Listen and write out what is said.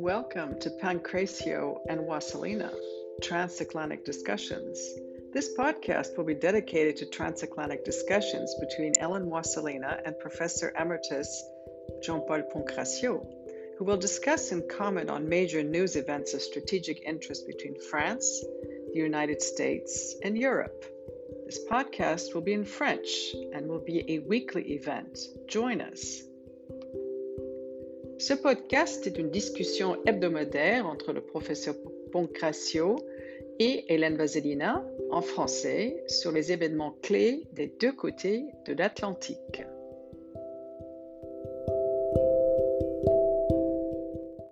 Welcome to Pancracio and Wasselina, Transatlantic Discussions. This podcast will be dedicated to transatlantic discussions between Ellen Wasselina and Professor Emeritus Jean-Paul Pancracio, who will discuss and comment on major news events of strategic interest between France, the United States, and Europe. This podcast will be in French and will be a weekly event. Join us. Ce podcast est une discussion hebdomadaire entre le professeur Pancracio et Hélène Vaselina en français sur les événements clés des deux côtés de l'Atlantique.